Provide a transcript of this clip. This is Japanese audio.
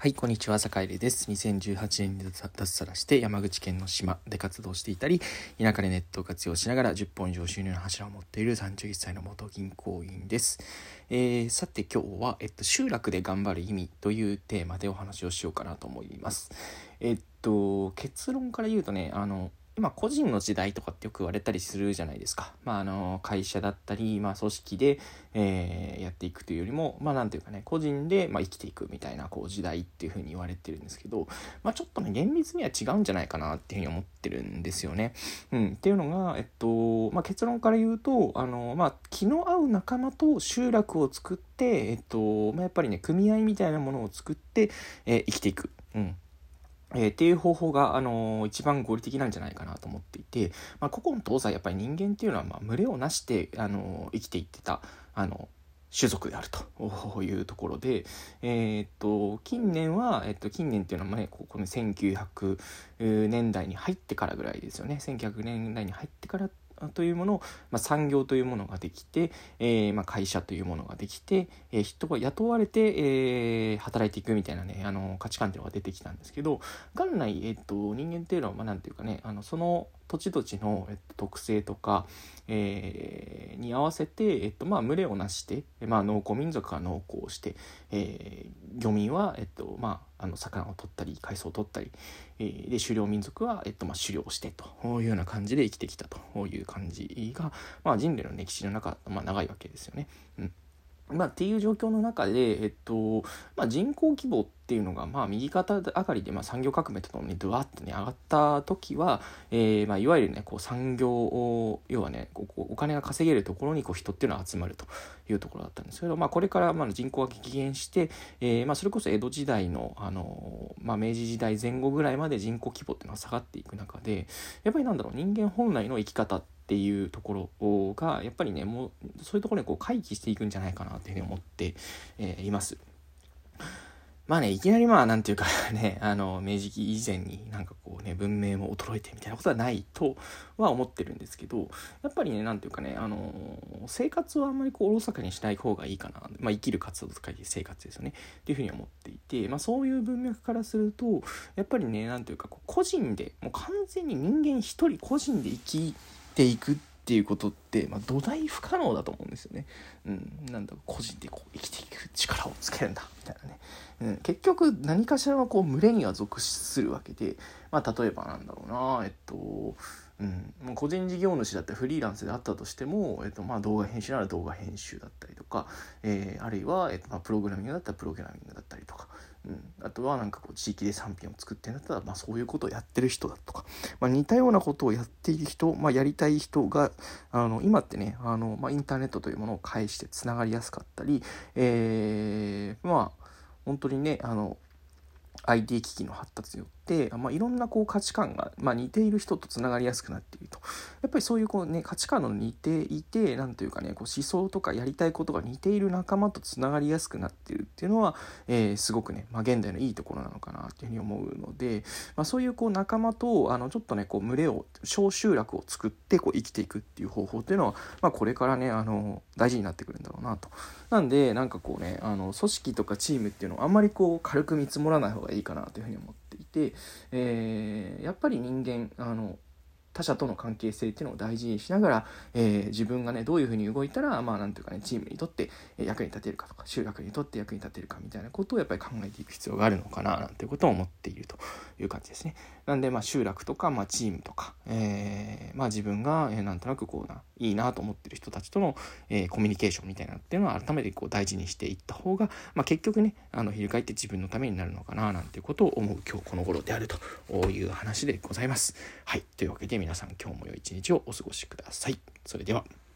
はい、こんにちは、坂入です。2018年に脱サラして山口県の島で活動していたり、田舎でネットを活用しながら10本以上収入の柱を持っている31歳の元銀行員です。えー、さて今日は、えっと、集落で頑張る意味というテーマでお話をしようかなと思います。えっと、結論から言うとね、あの、今個人の時代とかってよく言われたりするじゃないですか。まあ、あの会社だったり、まあ、組織で、えー、やっていくというよりも、まあ、なんていうかね個人で、まあ、生きていくみたいなこう時代っていうふうに言われてるんですけど、まあ、ちょっとね厳密には違うんじゃないかなっていうふうに思ってるんですよね。うん、っていうのが、えっとまあ、結論から言うとあの、まあ、気の合う仲間と集落を作って、えっとまあ、やっぱりね組合みたいなものを作って、えー、生きていく。うんえー、っていう方法が、あのー、一番合理的なんじゃないかなと思っていて、まあ、古今東西やっぱり人間っていうのは、まあ、群れをなして、あのー、生きていってた、あの種族であるというところで、えー、っと近年は、えっと、近年っていうのはねここの1900年代に入ってからぐらいですよね。1900年代に入ってからというものを、まあ、産業というものができて、えー、まあ、会社というものができて、えー、人が雇われて、えー、働いていくみたいなねあの価値観っていうのが出てきたんですけど元来、えーと、人間っていうのは、まあ、て言うかねあのその土地土地の、えっと、特性とか、えー、に合わせて、えっとまあ、群れをなして、まあ、農耕民族が農耕をして、えー、漁民は、えっとまあ、あの魚を取ったり海藻を取ったり、えー、で狩猟民族は、えっとまあ、狩猟してというような感じで生きてきたという感じが、まあ、人類の歴史の中、まあ、長いわけですよね。うんまあ、っていう状況の中で、えっとまあ、人口規模っていうのが、まあ、右肩上がりで、まあ、産業革命とともにドワッとね上がった時は、えーまあ、いわゆるねこう産業を要はねこうお金が稼げるところにこう人っていうのは集まるというところだったんですけど、まあ、これからまあ人口が激減して、えーまあ、それこそ江戸時代のあの、まあ、明治時代前後ぐらいまで人口規模っていうのは下がっていく中でやっぱりなんだろう人間本来の生き方ってっていうところがやっぱりねもうそういうところにこう回帰していくんじゃないかなというふうに思って、えー、います。まあね、いきなりまあ、なんていうかね、あの、明治期以前になんかこうね、文明も衰えてみたいなことはないとは思ってるんですけど、やっぱりね、なんていうかね、あの、生活はあんまりこう、おろそかにしない方がいいかな。まあ、生きる活動と書いて生活ですよね。っていうふうに思っていて、まあ、そういう文脈からすると、やっぱりね、なんていうか、こう個人で、もう完全に人間一人個人で生きていくっていうことって、まあ、土台不可能だと思うんですよね。うん、なんだ個人でこう生きていく力をつけるんだみたいなね。うん、結局何かしらのこう群れには属するわけで、まあ、例えばなんだろうなえっとうん、もう個人事業主だったりフリーランスであったとしても、えっとまあ、動画編集なら動画編集だったりとか、えー、あるいは、えっとまあ、プログラミングだったらプログラミングだったりとか、うん、あとはなんかこう地域で産品を作ってんだったら、まあ、そういうことをやってる人だとか、まあ、似たようなことをやっている人、まあ、やりたい人があの今ってねあの、まあ、インターネットというものを介してつながりやすかったり、えー、まあ本当にねあの IT 機器の発達によって、まあ、いろんなこう価値観が、まあ、似ている人とつながりやすくなっているとやっぱりそういうこう、ね、価値観の似ていて何というかねこう思想とかやりたいことが似ている仲間とつながりやすくなっているっていうのは、えー、すごくね、まあ、現代のいいところなのかなっていうふうに思うので、まあ、そういうこう仲間とあのちょっとねこう群れを小集落を作ってこう生きていくっていう方法っていうのは、まあ、これからねあの大事になってくるんだろうなと。なんでなんかこうねあの組織とかチームっていうのをあんまりこう軽く見積もらない方がいいかなというふうに思ってて、えー、やっぱり人間あの他者との関係性っていうのを大事にしながら、えー、自分がねどういうふうに動いたらまあなんていうかねチームにとって役に立てるかとか集落にとって役に立てるかみたいなことをやっぱり考えていく必要があるのかななんていうことを思っていると。いう感じですね。なんでまあ集落とか、まあ、チームとか、えー、まあ自分が、えなんとなくこうないいなと思ってる人たちとの、えー、コミュニケーションみたいなっていうのは改めてこう大事にしていった方が、まあ、結局ねあの翻って自分のためになるのかななんていうことを思う今日この頃であるという話でございます。はいというわけで皆さん今日も良い一日をお過ごしください。それでは。